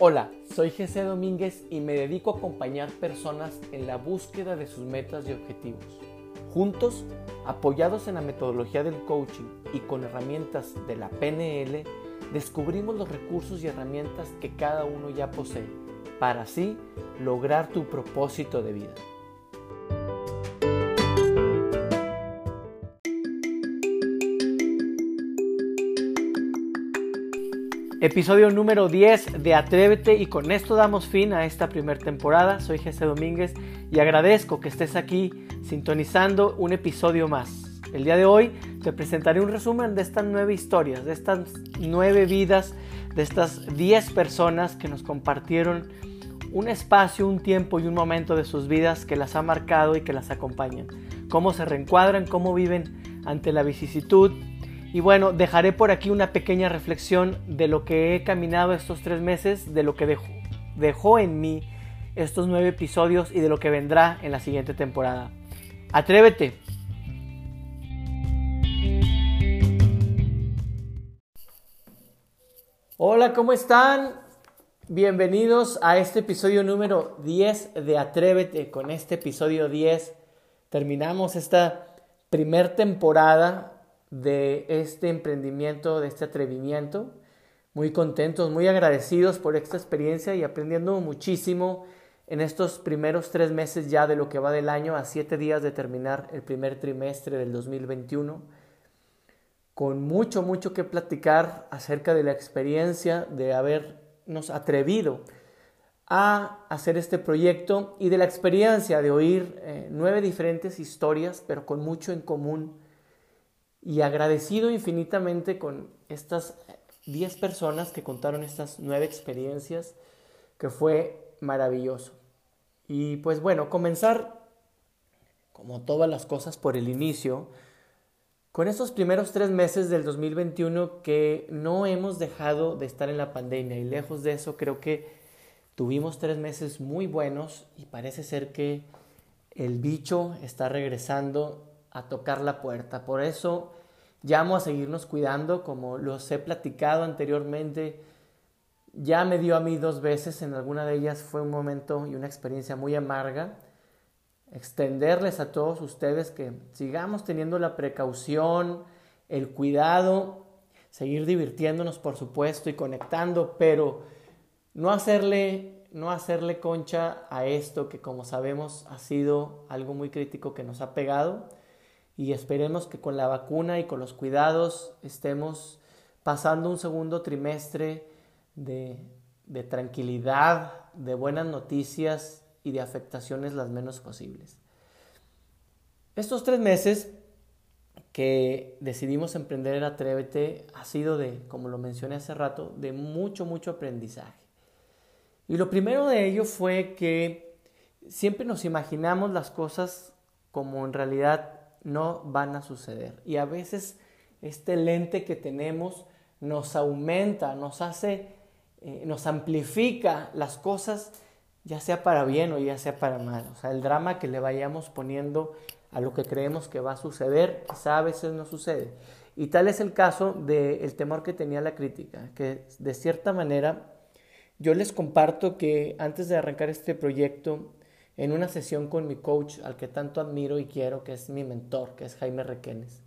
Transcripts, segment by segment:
Hola, soy Jesse Domínguez y me dedico a acompañar personas en la búsqueda de sus metas y objetivos. Juntos, apoyados en la metodología del coaching y con herramientas de la PNL, descubrimos los recursos y herramientas que cada uno ya posee para así lograr tu propósito de vida. Episodio número 10 de Atrévete y con esto damos fin a esta primera temporada. Soy Jesse Domínguez y agradezco que estés aquí sintonizando un episodio más. El día de hoy te presentaré un resumen de estas nueve historias, de estas nueve vidas, de estas 10 personas que nos compartieron un espacio, un tiempo y un momento de sus vidas que las ha marcado y que las acompañan. Cómo se reencuadran, cómo viven ante la vicisitud, y bueno, dejaré por aquí una pequeña reflexión de lo que he caminado estos tres meses, de lo que dejó, dejó en mí estos nueve episodios y de lo que vendrá en la siguiente temporada. Atrévete. Hola, ¿cómo están? Bienvenidos a este episodio número 10 de Atrévete. Con este episodio 10 terminamos esta primer temporada de este emprendimiento, de este atrevimiento. Muy contentos, muy agradecidos por esta experiencia y aprendiendo muchísimo en estos primeros tres meses ya de lo que va del año a siete días de terminar el primer trimestre del 2021. Con mucho, mucho que platicar acerca de la experiencia de habernos atrevido a hacer este proyecto y de la experiencia de oír eh, nueve diferentes historias, pero con mucho en común y agradecido infinitamente con estas 10 personas que contaron estas nueve experiencias, que fue maravilloso. Y pues bueno, comenzar, como todas las cosas, por el inicio, con estos primeros tres meses del 2021 que no hemos dejado de estar en la pandemia y lejos de eso creo que tuvimos tres meses muy buenos y parece ser que el bicho está regresando a tocar la puerta. Por eso llamo a seguirnos cuidando, como los he platicado anteriormente. Ya me dio a mí dos veces, en alguna de ellas fue un momento y una experiencia muy amarga. Extenderles a todos ustedes que sigamos teniendo la precaución, el cuidado, seguir divirtiéndonos por supuesto y conectando, pero no hacerle no hacerle concha a esto que como sabemos ha sido algo muy crítico que nos ha pegado y esperemos que con la vacuna y con los cuidados estemos pasando un segundo trimestre de, de tranquilidad, de buenas noticias y de afectaciones las menos posibles. Estos tres meses que decidimos emprender el Atrévete ha sido de, como lo mencioné hace rato, de mucho, mucho aprendizaje. Y lo primero de ello fue que siempre nos imaginamos las cosas como en realidad no van a suceder. Y a veces este lente que tenemos nos aumenta, nos hace, eh, nos amplifica las cosas, ya sea para bien o ya sea para mal. O sea, el drama que le vayamos poniendo a lo que creemos que va a suceder, quizá a veces no sucede. Y tal es el caso del temor que tenía la crítica, que de cierta manera yo les comparto que antes de arrancar este proyecto, en una sesión con mi coach, al que tanto admiro y quiero, que es mi mentor, que es Jaime Requenes,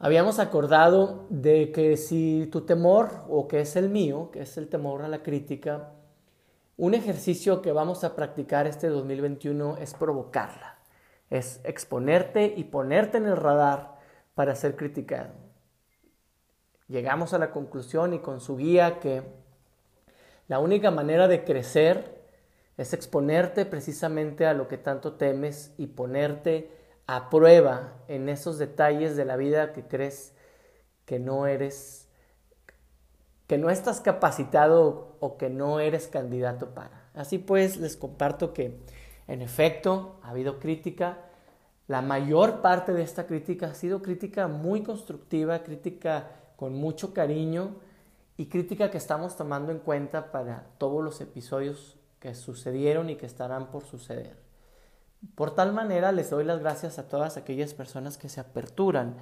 habíamos acordado de que si tu temor, o que es el mío, que es el temor a la crítica, un ejercicio que vamos a practicar este 2021 es provocarla, es exponerte y ponerte en el radar para ser criticado. Llegamos a la conclusión y con su guía que la única manera de crecer es exponerte precisamente a lo que tanto temes y ponerte a prueba en esos detalles de la vida que crees que no eres, que no estás capacitado o que no eres candidato para. Así pues, les comparto que en efecto ha habido crítica. La mayor parte de esta crítica ha sido crítica muy constructiva, crítica con mucho cariño, y crítica que estamos tomando en cuenta para todos los episodios que sucedieron y que estarán por suceder. Por tal manera les doy las gracias a todas aquellas personas que se aperturan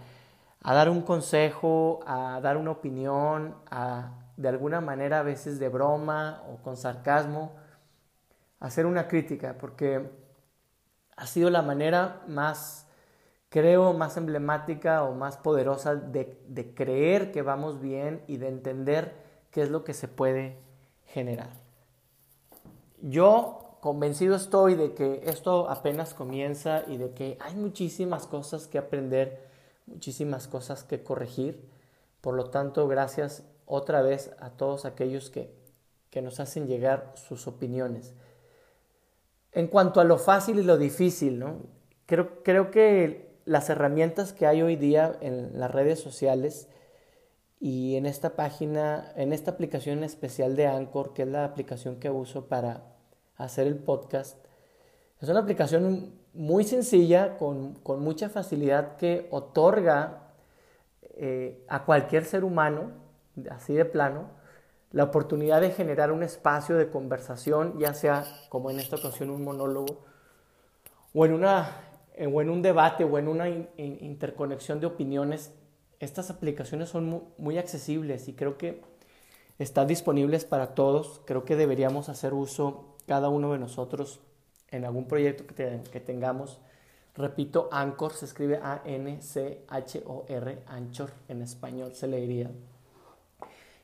a dar un consejo, a dar una opinión, a de alguna manera a veces de broma o con sarcasmo, hacer una crítica, porque ha sido la manera más, creo, más emblemática o más poderosa de, de creer que vamos bien y de entender qué es lo que se puede generar. Yo convencido estoy de que esto apenas comienza y de que hay muchísimas cosas que aprender, muchísimas cosas que corregir. Por lo tanto, gracias otra vez a todos aquellos que, que nos hacen llegar sus opiniones. En cuanto a lo fácil y lo difícil, ¿no? creo, creo que las herramientas que hay hoy día en las redes sociales y en esta página, en esta aplicación especial de Anchor, que es la aplicación que uso para hacer el podcast, es una aplicación muy sencilla, con, con mucha facilidad, que otorga eh, a cualquier ser humano, así de plano, la oportunidad de generar un espacio de conversación, ya sea como en esta ocasión un monólogo, o en, una, o en un debate o en una interconexión de opiniones estas aplicaciones son muy, accesibles y creo que están disponibles para todos. Creo que deberíamos hacer uso cada uno de nosotros en algún proyecto que, que tengamos. Repito, Anchor se escribe A-N-C-H-O-R, Anchor en español se leería.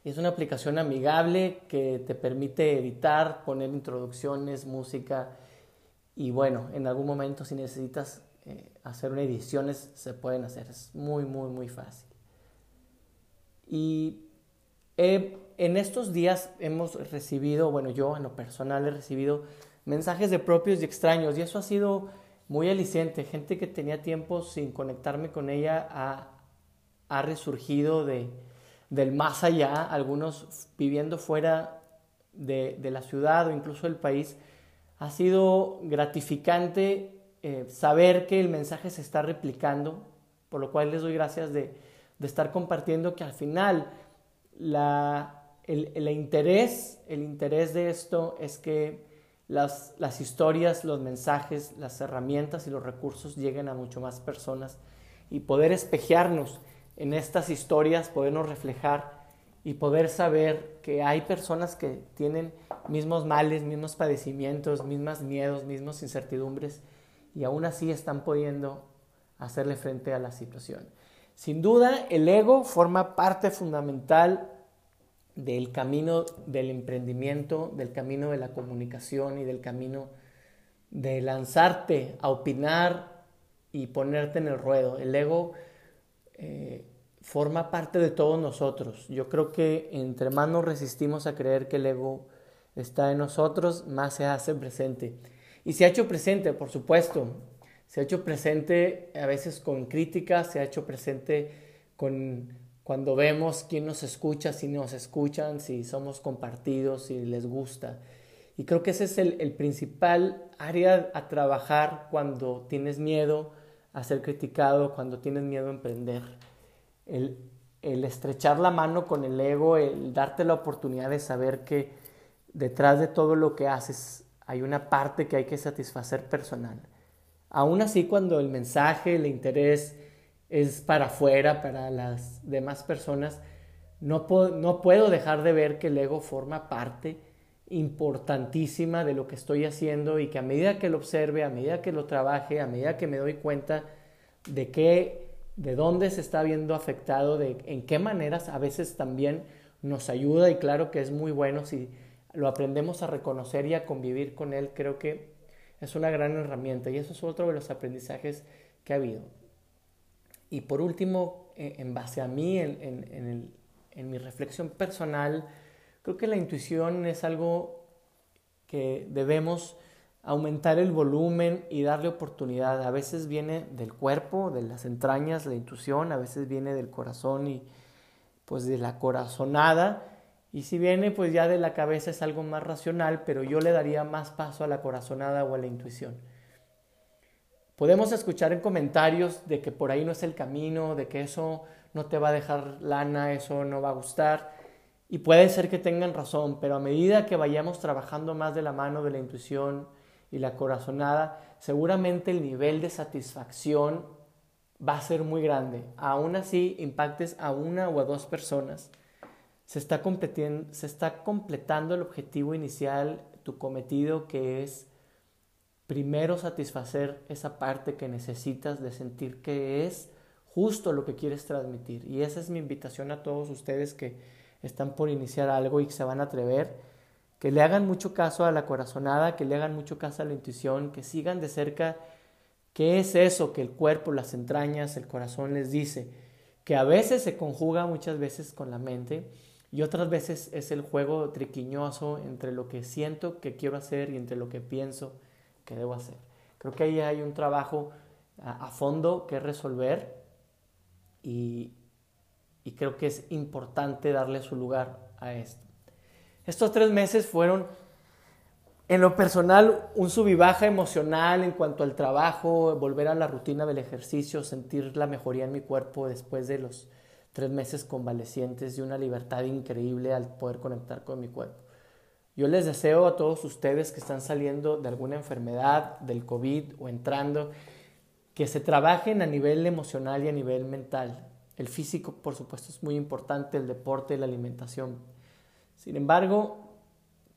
Y es una aplicación amigable que te permite editar, poner introducciones, música y bueno, en algún momento si necesitas eh, hacer una ediciones se pueden hacer. Es muy, muy, muy fácil. Y en estos días hemos recibido, bueno, yo en lo personal he recibido mensajes de propios y extraños y eso ha sido muy aliciente. Gente que tenía tiempo sin conectarme con ella ha, resurgido de, del más allá, algunos viviendo fuera de, la ciudad o incluso del país. Ha sido gratificante eh, saber que el mensaje se está replicando, por lo cual les doy gracias de estar compartiendo que al final la, el, el, interés, el interés de esto es que las, las historias, los mensajes, las herramientas y los recursos lleguen a mucho más personas y poder espejearnos en estas historias, podernos reflejar y poder saber que hay personas que tienen mismos males, mismos padecimientos, mismos miedos, mismos incertidumbres y aún así están pudiendo hacerle frente a la situación. Sin duda, el ego forma parte fundamental del camino del emprendimiento, del camino de la comunicación y del camino de lanzarte a opinar y ponerte en el ruedo. El ego eh, forma parte de todos nosotros. Yo creo que entre más nos resistimos a creer que el ego está en nosotros, más se hace presente. Y se ha hecho presente, por supuesto se ha hecho presente a veces con críticas, se ha hecho presente con cuando vemos quién nos escucha, si nos escuchan, si somos compartidos, si les gusta. Y creo que ese es el, el principal área a trabajar cuando tienes miedo a ser criticado, cuando tienes miedo a emprender. El, el estrechar la mano con el ego, el darte la oportunidad de saber que detrás de todo lo que haces hay una parte que hay que satisfacer personal. Aún así, cuando el mensaje, el interés es para afuera, para las demás personas, no, no puedo dejar de ver que el ego forma parte importantísima de lo que estoy haciendo y que a medida que lo observe, a medida que lo trabaje, a medida que me doy cuenta de qué, de dónde se está viendo afectado, de en qué maneras a veces también nos ayuda y claro que es muy bueno si lo aprendemos a reconocer y a convivir con él, creo que es una gran herramienta y eso es otro de los aprendizajes que ha habido. Y por último, eh, en base a mí, en, mi reflexión personal, creo que la intuición es algo que debemos aumentar el volumen y darle oportunidad. A veces viene del cuerpo, de las entrañas, la intuición, a veces viene del corazón y pues de la corazonada y si viene pues ya de la cabeza es algo más racional, pero yo le daría más paso a la corazonada o a la intuición. Podemos escuchar en comentarios de que por ahí no es el camino, de que eso no te va a dejar lana, eso no va a gustar. Y puede ser que tengan razón, pero a medida que vayamos trabajando más de la mano de la intuición y la corazonada, seguramente el nivel de satisfacción va a ser muy grande. Aún así, impactes a una o a dos personas se está, se está completando el objetivo inicial, tu cometido que es primero satisfacer esa parte que necesitas de sentir que es justo lo que quieres transmitir. Y esa es mi invitación a todos ustedes que están por iniciar algo y que se van a atrever, que le hagan mucho caso a la corazonada, que le hagan mucho caso a la intuición, que sigan de cerca qué es eso que el cuerpo, las entrañas, el corazón les dice, que a veces se conjuga muchas veces con la mente y otras veces es el juego triquiñoso entre lo que siento que quiero hacer y entre lo que pienso que debo hacer. Creo que ahí hay un trabajo a, fondo que resolver y, creo que es importante darle su lugar a esto. Estos tres meses fueron, en lo personal, un sub emocional en cuanto al trabajo, volver a la rutina del ejercicio, sentir la mejoría en mi cuerpo después de los tres meses convalecientes y una libertad increíble al poder conectar con mi cuerpo. Yo les deseo a todos ustedes que están saliendo de alguna enfermedad, del COVID o entrando, que se trabajen a nivel emocional y a nivel mental. El físico, por supuesto, es muy importante, el deporte, la alimentación. Sin embargo,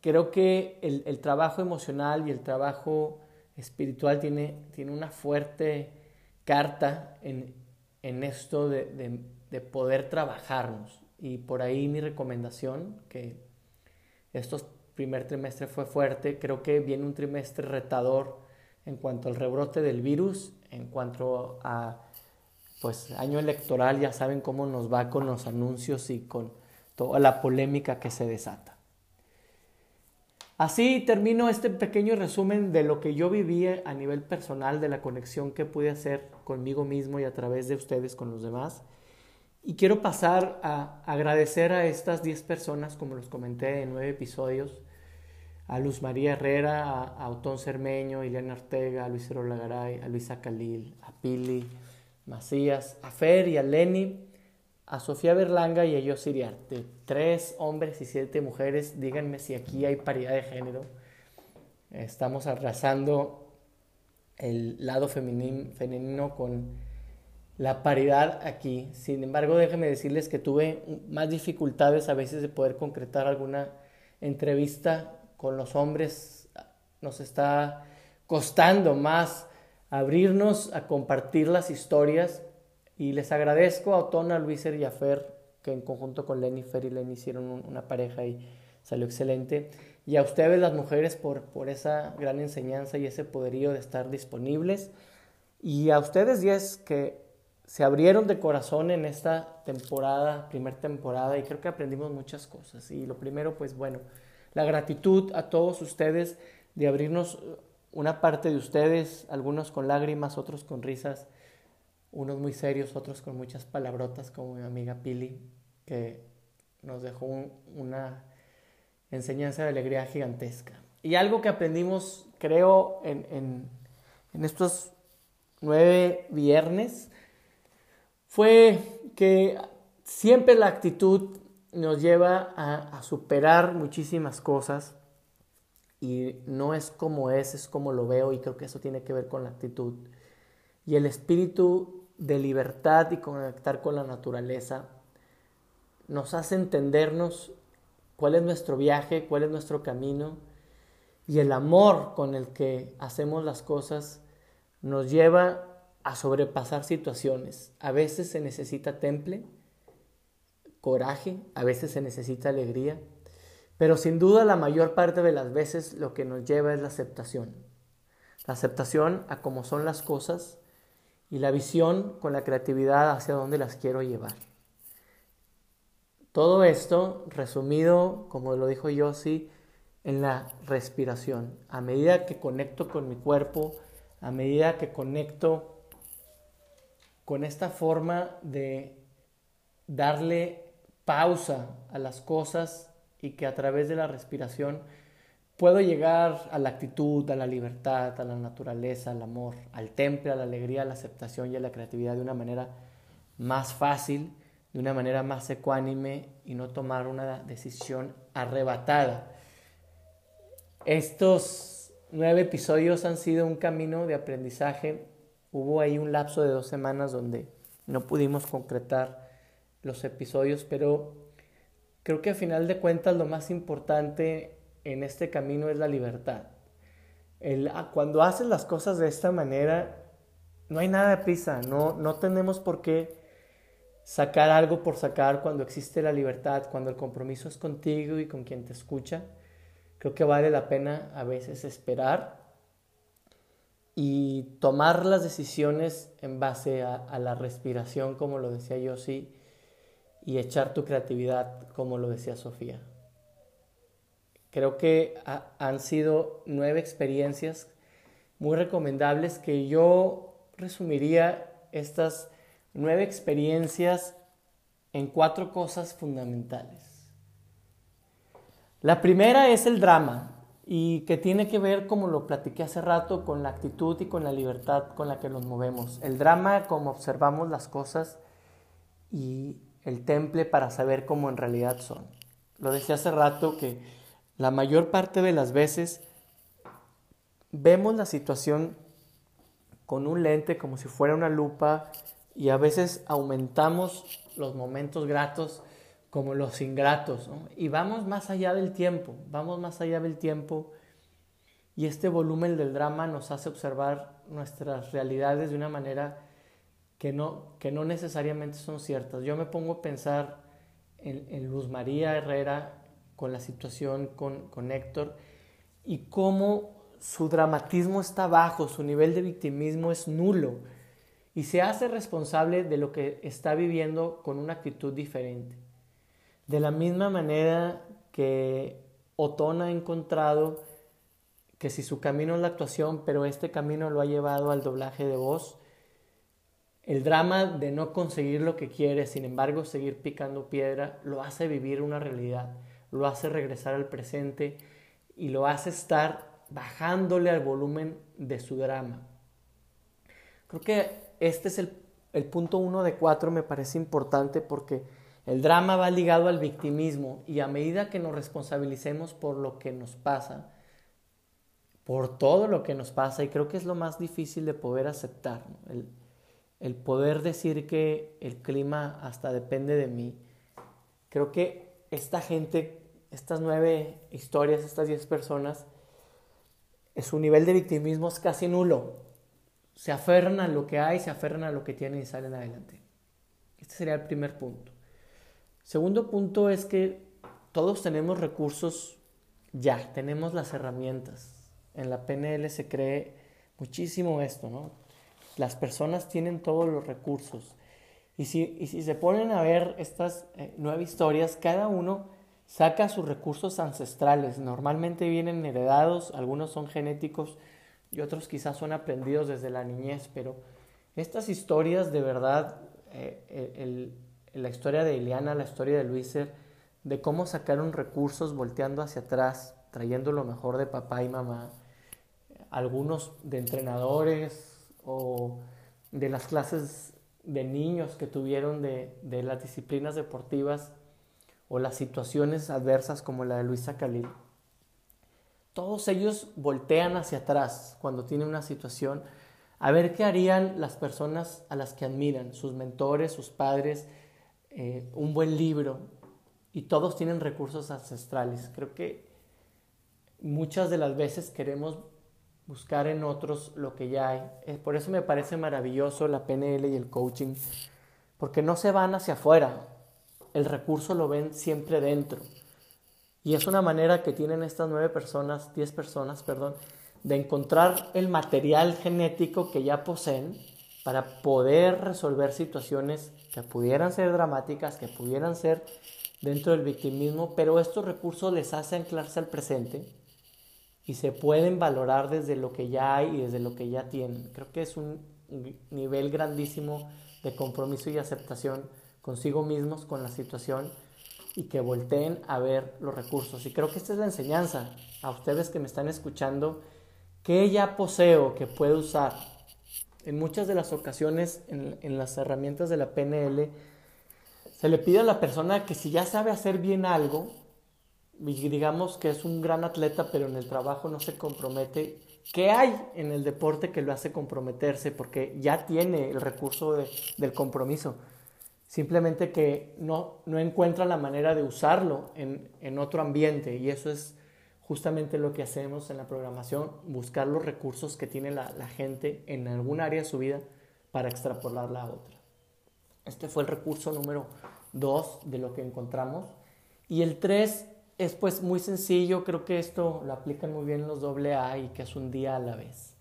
creo que el, trabajo emocional y el trabajo espiritual tiene, tiene una fuerte carta en, esto de, de, poder trabajarnos. Y por ahí mi recomendación, que estos primer trimestre fue fuerte, creo que viene un trimestre retador en cuanto al rebrote del virus, en cuanto a pues año electoral, ya saben cómo nos va con los anuncios y con toda la polémica que se desata. Así termino este pequeño resumen de lo que yo viví a nivel personal, de la conexión que pude hacer conmigo mismo y a través de ustedes con los demás. Y quiero pasar a agradecer a estas 10 personas, como los comenté en nueve episodios, a Luz María Herrera, a, Otón Cermeño, a Ileana Ortega, a Luis Lagaray, a Luisa Calil, a Pili, Macías, a Fer y a Lenny, a Sofía Berlanga y a Yo Siriarte. Tres hombres y siete mujeres. Díganme si aquí hay paridad de género. Estamos arrasando el lado femenino con la paridad aquí. Sin embargo, déjenme decirles que tuve más dificultades a veces de poder concretar alguna entrevista con los hombres. Nos está costando más abrirnos a compartir las historias y les agradezco a Otona, Luis y a Fer, que en conjunto con Lenny, Fer y Lenny hicieron una pareja y salió excelente. Y a ustedes las mujeres por, por esa gran enseñanza y ese poderío de estar disponibles. Y a ustedes diez que se abrieron de corazón en esta temporada, primer temporada, y creo que aprendimos muchas cosas. Y lo primero, pues bueno, la gratitud a todos ustedes de abrirnos una parte de ustedes, algunos con lágrimas, otros con risas, unos muy serios, otros con muchas palabrotas, como mi amiga Pili, que nos dejó una enseñanza de alegría gigantesca. Y algo que aprendimos, creo, en, estos nueve viernes, fue que siempre la actitud nos lleva a superar muchísimas cosas y no es como es, es como lo veo y creo que eso tiene que ver con la actitud. Y el espíritu de libertad y conectar con la naturaleza nos hace entendernos cuál es nuestro viaje, cuál es nuestro camino y el amor con el que hacemos las cosas nos lleva a sobrepasar situaciones. A veces se necesita temple, coraje, a veces se necesita alegría, pero sin duda la mayor parte de las veces lo que nos lleva es la aceptación. La aceptación a cómo son las cosas y la visión con la creatividad hacia dónde las quiero llevar. Todo esto resumido, como lo dijo Yossi, en la respiración. A medida que conecto con mi cuerpo, a medida que conecto con esta forma de darle pausa a las cosas y que a través de la respiración puedo llegar a la actitud, a la libertad, a la naturaleza, al amor, al temple, a la alegría, a la aceptación y a la creatividad de una manera más fácil, de una manera más ecuánime y no tomar una decisión arrebatada. Estos nueve episodios han sido un camino de aprendizaje. Hubo ahí un lapso de dos semanas donde no pudimos concretar los episodios, pero creo que a final de cuentas lo más importante en este camino es la libertad. Ah, cuando haces las cosas de esta manera, no hay nada de prisa, no, no tenemos por qué sacar algo por sacar cuando existe la libertad, cuando el compromiso es contigo y con quien te escucha. Creo que vale la pena a veces esperar y tomar las decisiones en base a, la respiración, como lo decía yo, sí, y echar tu creatividad, como lo decía Sofía. Creo que han sido nueve experiencias muy recomendables que yo resumiría estas nueve experiencias en cuatro cosas fundamentales. La primera es el drama y que tiene que ver, como lo platiqué hace rato, con la actitud y con la libertad con la que nos movemos. El drama, como observamos las cosas y el temple para saber cómo en realidad son. Lo decía hace rato que la mayor parte de las veces vemos la situación con un lente como si fuera una lupa y a veces aumentamos los momentos gratos como los ingratos y vamos más allá del tiempo, vamos más allá del tiempo y este volumen del drama nos hace observar nuestras realidades de una manera que no, que no necesariamente son ciertas. Yo me pongo a pensar en, en Luz María Herrera con la situación con, con Héctor y cómo su dramatismo está bajo, su nivel de victimismo es nulo y se hace responsable de lo que está viviendo con una actitud diferente. De la misma manera que Otón ha encontrado que si su camino es la actuación, pero este camino lo ha llevado al doblaje de voz, el drama de no conseguir lo que quiere, sin embargo seguir picando piedra, lo hace vivir una realidad, lo hace regresar al presente y lo hace estar bajándole al volumen de su drama. Creo que este es el, punto uno de cuatro, me parece importante porque el drama va ligado al victimismo y a medida que nos responsabilicemos por lo que nos pasa, por todo lo que nos pasa, y creo que es lo más difícil de poder aceptar, el, el poder decir que el clima hasta depende de mí. Creo que esta gente, estas nueve historias, estas diez personas, su nivel de victimismo es casi nulo. Se aferran a lo que hay, se aferran a lo que tienen y salen adelante. Este sería el primer punto. Segundo punto es que todos tenemos recursos ya, tenemos las herramientas. En la PNL se cree muchísimo esto, ¿no? Las personas tienen todos los recursos. Y si, si se ponen a ver estas eh, nueve historias, cada uno saca sus recursos ancestrales. Normalmente vienen heredados, algunos son genéticos y otros quizás son aprendidos desde la niñez, pero estas historias de verdad, eh, la historia de Ileana, la historia de Luiser, de cómo sacaron recursos volteando hacia atrás, trayendo lo mejor de papá y mamá, algunos de entrenadores o de las clases de niños que tuvieron de, de las disciplinas deportivas, o las situaciones adversas como la de Luisa Khalil, todos ellos voltean hacia atrás cuando tienen una situación. A ver qué harían las personas a las que admiran, sus mentores, sus padres, eh, un buen libro, y todos tienen recursos ancestrales. Creo que muchas de las veces queremos buscar en otros lo que ya hay. Eh, por eso me parece maravilloso la PNL y el coaching, porque no se van hacia afuera, el recurso lo ven siempre dentro. Y es una manera que tienen estas nueve personas, diez personas, perdón, de encontrar el material genético que ya poseen para poder resolver situaciones que pudieran ser dramáticas, que pudieran ser dentro del victimismo, pero estos recursos les hacen anclarse al presente y se pueden valorar desde lo que ya hay y desde lo que ya tienen. Creo que es un nivel grandísimo de compromiso y aceptación consigo mismos, con la situación y que volteen a ver los recursos. Y creo que esta es la enseñanza a ustedes que me están escuchando, que ya poseo, que puedo usar. En muchas de las ocasiones en, las herramientas de la PNL, se le pide a la persona que si ya sabe hacer bien algo, digamos que es un gran atleta, pero en el trabajo no se compromete, ¿qué hay en el deporte que lo hace comprometerse? Porque ya tiene el recurso del compromiso simplemente que no, encuentra la manera de usarlo en otro ambiente y eso es justamente lo que hacemos en la programación, buscar los recursos que tiene la, gente en algún área de su vida para extrapolarla a otra. Este fue el recurso número dos de lo que encontramos. Y el tres es pues muy sencillo, creo que esto lo aplican muy bien los AA y que es un día a la vez.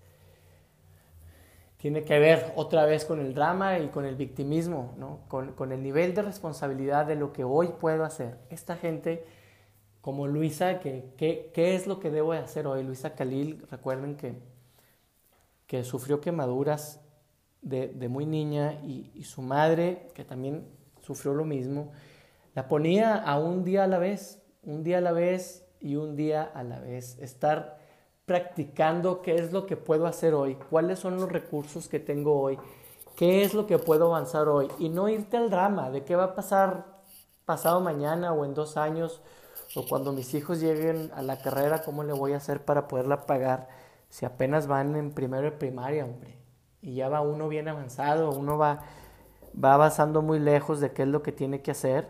Tiene que ver otra vez con el drama y con el victimismo, ¿no? con, con el nivel de responsabilidad de lo que hoy puedo hacer. Esta gente como Luisa, que, ¿qué es lo que debo de hacer hoy? Luisa Khalil, recuerden que, que sufrió quemaduras de, muy niña y, su madre, que también sufrió lo mismo, la ponía a un día a la vez, un día a la vez y un día a la vez. Estar practicando qué es lo que puedo hacer hoy, cuáles son los recursos que tengo hoy, qué es lo que puedo avanzar hoy y no irte al drama de qué va a pasar pasado mañana o en dos años o cuando mis hijos lleguen a la carrera, ¿cómo le voy a hacer para poderla pagar si apenas van en primero de primaria, hombre? Y ya va uno bien avanzado, uno va, va avanzando muy lejos de qué es lo que tiene que hacer.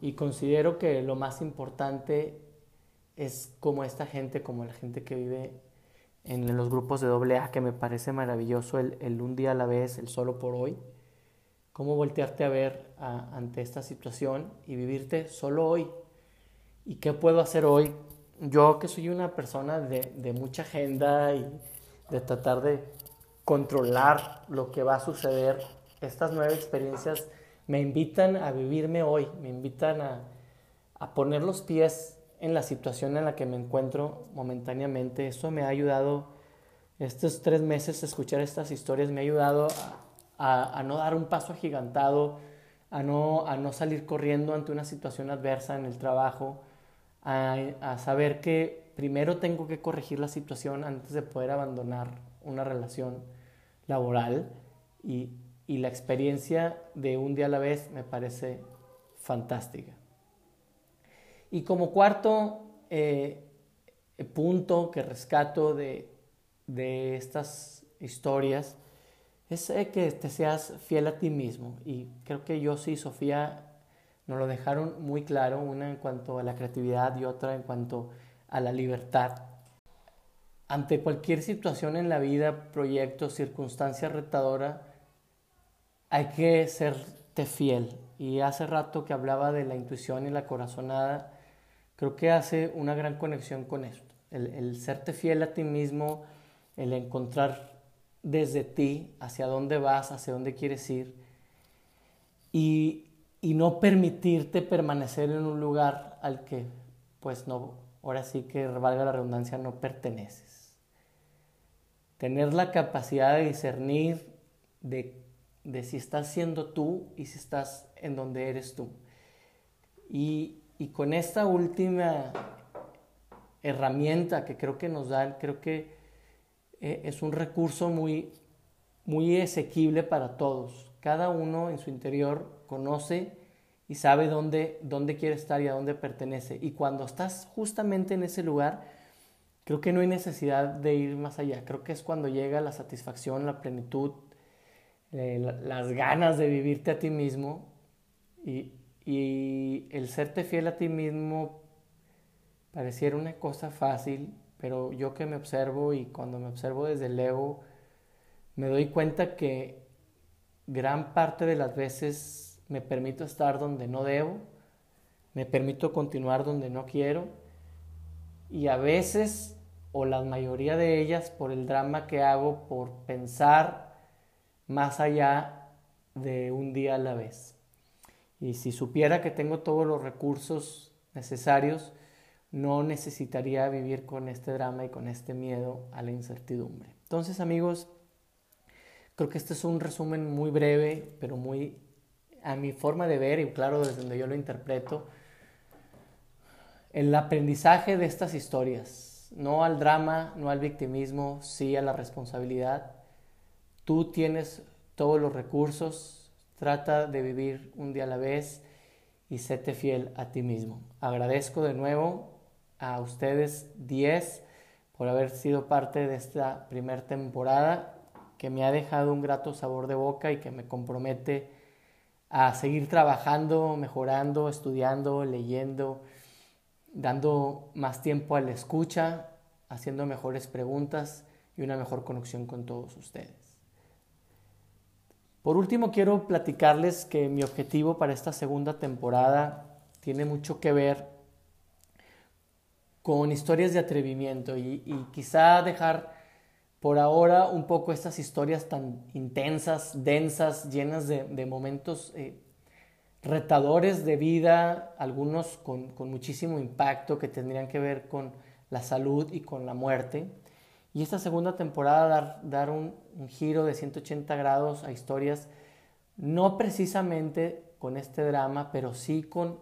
Y considero que lo más importante es como esta gente, como la gente que vive en los grupos de doble A, que me parece maravilloso el, el, un día a la vez, el solo por hoy. Cómo voltearte a ver a, ante esta situación y vivirte solo hoy, ¿Y qué puedo hacer hoy? Yo que soy una persona de, de mucha agenda y de tratar de controlar lo que va a suceder, estas nuevas experiencias me invitan a vivirme hoy, me invitan a, a poner los pies en la situación en la que me encuentro momentáneamente. Eso me ha ayudado, estos tres meses, escuchar estas historias me ha ayudado a, a, a no dar un paso agigantado, a no, a no salir corriendo ante una situación adversa en el trabajo, a, saber que primero tengo que corregir la situación antes de poder abandonar una relación laboral y, y la experiencia de un día a la vez me parece fantástica. Y como cuarto eh, punto que rescato de, de estas historias es eh, que te seas fiel a ti mismo. Y creo que yo sí, Sofía, nos lo dejaron muy claro, una en cuanto a la creatividad y otra en cuanto a la libertad. Ante cualquier situación en la vida, proyecto, circunstancia retadora, hay que serte fiel. Y hace rato que hablaba de la intuición y la corazonada, creo que hace una gran conexión con esto. El, el serte fiel a ti mismo, el encontrar desde ti hacia dónde vas, hacia dónde quieres ir. Y y no permitirte permanecer en un lugar al que, pues no, ahora sí que valga la redundancia, no perteneces. Tener la capacidad de discernir de, de si estás siendo tú y si estás en donde eres tú. Y, y con esta última herramienta que creo que nos dan, creo que eh, es un recurso muy, muy asequible para todos. Cada uno en su interior conoce y sabe dónde, dónde quiere estar y a dónde pertenece. Y cuando estás justamente en ese lugar, creo que no hay necesidad de ir más allá. Creo que es cuando llega la satisfacción, la plenitud, eh, las ganas de vivirte a ti mismo y, el serte fiel a ti mismo pareciera una cosa fácil, pero yo que me observo y cuando me observo desde el ego, me doy cuenta que gran parte de las veces me permito estar donde no debo, me permito continuar donde no quiero y a veces o la mayoría de ellas por el drama que hago por pensar más allá de un día a la vez. Y si supiera que tengo todos los recursos necesarios, no necesitaría vivir con este drama y con este miedo a la incertidumbre. Entonces amigos, Creo que este es un resumen muy breve, pero muy a mi forma de ver y claro desde donde yo lo interpreto. El aprendizaje de estas historias, no al drama, no al victimismo, sí a la responsabilidad. Tú tienes todos los recursos, trata de vivir un día a la vez y séte fiel a ti mismo. Agradezco de nuevo a ustedes 10 por haber sido parte de esta primera temporada que me ha dejado un grato sabor de boca y que me compromete a seguir trabajando, mejorando, estudiando, leyendo, dando más tiempo a la escucha, haciendo mejores preguntas y una mejor conexión con todos ustedes. Por último, quiero platicarles que mi objetivo para esta segunda temporada tiene mucho que ver con historias de atrevimiento y, quizá dejar por ahora un poco estas historias tan intensas, densas, llenas de, momentos eh, retadores de vida, algunos con, muchísimo impacto que tendrían que ver con la salud y con la muerte. Y esta segunda temporada dar, dar un, un, giro de 180 grados a historias, no precisamente con este drama, pero sí con,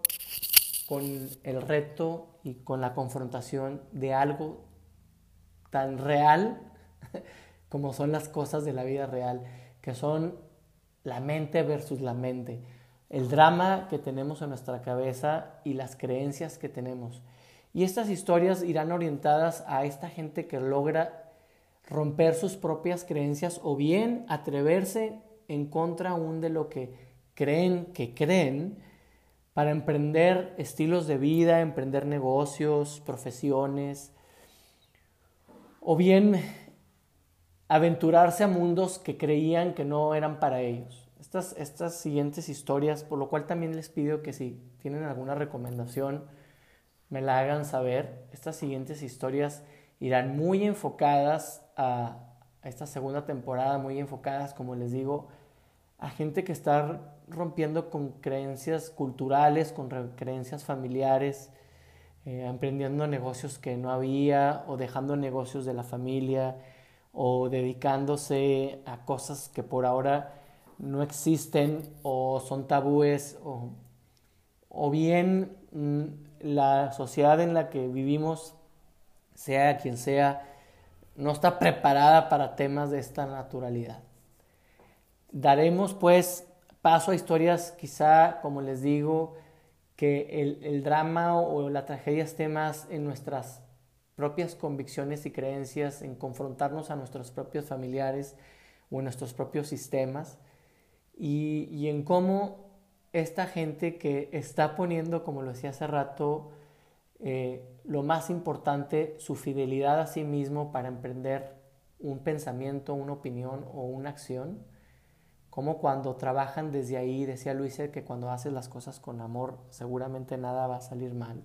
con el reto y con la confrontación de algo tan real como son las cosas de la vida real, que son la mente versus la mente el drama que tenemos en nuestra cabeza y las creencias que tenemos. Y estas historias irán orientadas a esta gente que logra romper sus propias creencias o bien atreverse en contra aún de lo que creen que creen para emprender estilos de vida, emprender negocios, profesiones, o bien aventurarse a mundos que creían que no eran para ellos estas, siguientes historias, por lo cual también les pido que si tienen alguna recomendación, me la hagan saber. Estas siguientes historias irán muy enfocadas a, esta segunda temporada, muy enfocadas, como les digo, a gente que está rompiendo con creencias culturales, con creencias familiares, eh, emprendiendo negocios que no había o dejando negocios de la familia o dedicándose a cosas que por ahora no existen o son tabúes o, bien mm, la sociedad en la que vivimos, sea quien sea, no está preparada para temas de esta naturalidad. Daremos pues paso a historias quizá, como les digo, que el, el drama o la tragedia esté más en nuestras propias convicciones y creencias, en confrontarnos a nuestros propios familiares o en nuestros propios sistemas y, en cómo esta gente que está poniendo, como lo decía hace rato, eh, lo más importante, su fidelidad a sí mismo para emprender un pensamiento, una opinión o una acción, como cuando trabajan desde ahí, decía Luisa que cuando haces las cosas con amor seguramente nada va a salir mal.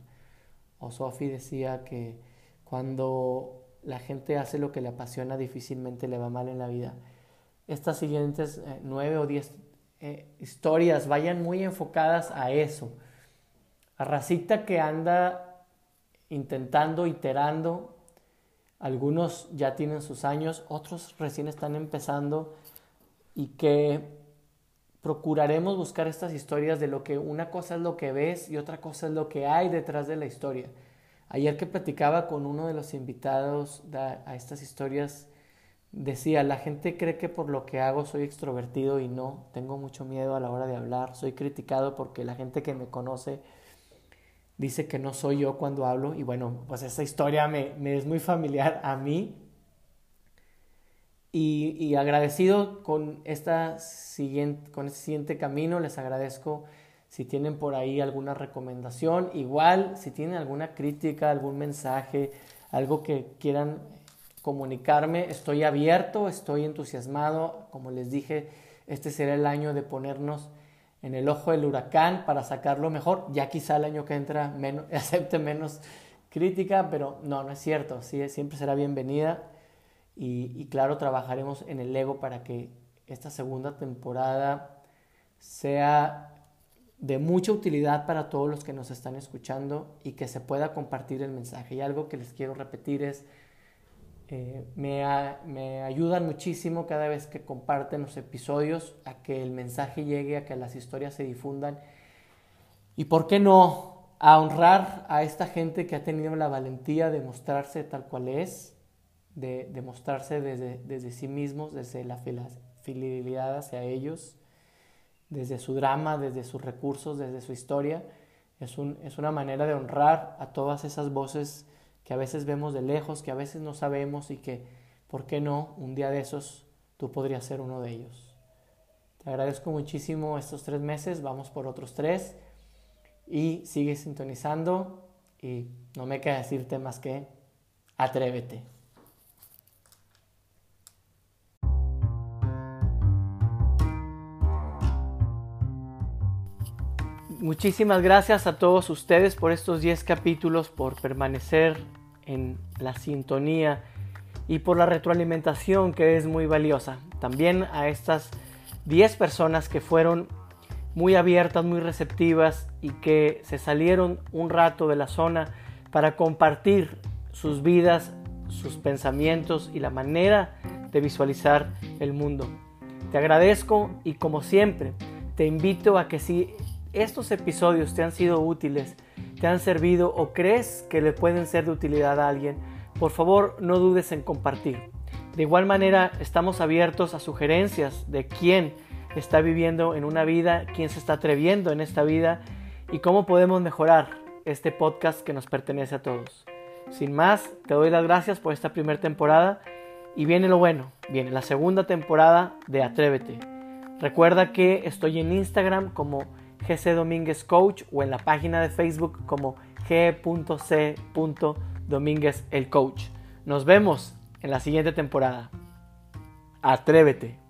O Sophie decía que cuando la gente hace lo que le apasiona difícilmente le va mal en la vida. Estas siguientes eh, nueve o diez eh, historias vayan muy enfocadas a eso. A racita que anda intentando, iterando. Algunos ya tienen sus años, otros recién están empezando y que procuraremos buscar estas historias de lo que una cosa es lo que ves y otra cosa es lo que hay detrás de la historia. Ayer que platicaba con uno de los invitados a estas historias, decía, la gente cree que por lo que hago soy extrovertido y no, tengo mucho miedo a la hora de hablar, soy criticado porque la gente que me conoce dice que no soy yo cuando hablo y bueno, pues esa historia me, es muy familiar a mí. Y, agradecido con, esta siguiente, con este siguiente camino, les agradezco si tienen por ahí alguna recomendación, igual si tienen alguna crítica, algún mensaje, algo que quieran comunicarme, estoy abierto, estoy entusiasmado, como les dije, este será el año de ponernos en el ojo del huracán para sacarlo mejor, ya quizá el año que entra acepte menos crítica, pero no, no es cierto, sí, siempre será bienvenida. Y, y claro, trabajaremos en el ego para que esta segunda temporada sea de mucha utilidad para todos los que nos están escuchando y que se pueda compartir el mensaje. Y algo que les quiero repetir es, eh, me, me, ayudan muchísimo cada vez que comparten los episodios a que el mensaje llegue, a que las historias se difundan. Y por qué no, a honrar a esta gente que ha tenido la valentía de mostrarse tal cual es, de, mostrarse desde, desde sí mismos, desde la fidelidad hacia ellos, desde su drama, desde sus recursos, desde su historia. Es, un, es una manera de honrar a todas esas voces que a veces vemos de lejos, que a veces no sabemos y que, ¿por qué no? Un día de esos tú podrías ser uno de ellos. Te agradezco muchísimo estos tres meses, vamos por otros tres y sigue sintonizando y no me queda decirte más que atrévete. Muchísimas gracias a todos ustedes por estos 10 capítulos, por permanecer en la sintonía y por la retroalimentación que es muy valiosa. También a estas 10 personas que fueron muy abiertas, muy receptivas y que se salieron un rato de la zona para compartir sus vidas, sus pensamientos y la manera de visualizar el mundo. Te agradezco y como siempre te invito a que si estos episodios te han sido útiles, te han servido o crees que le pueden ser de utilidad a alguien, por favor no dudes en compartir. De igual manera, estamos abiertos a sugerencias de quién está viviendo en una vida, quién se está atreviendo en esta vida y cómo podemos mejorar este podcast que nos pertenece a todos. Sin más, te doy las gracias por esta primera temporada y viene lo bueno, viene la segunda temporada de Atrévete. Recuerda que estoy en Instagram como GC Domínguez Coach o en la página de Facebook como g.c. Domínguez el Coach. Nos vemos en la siguiente temporada. Atrévete.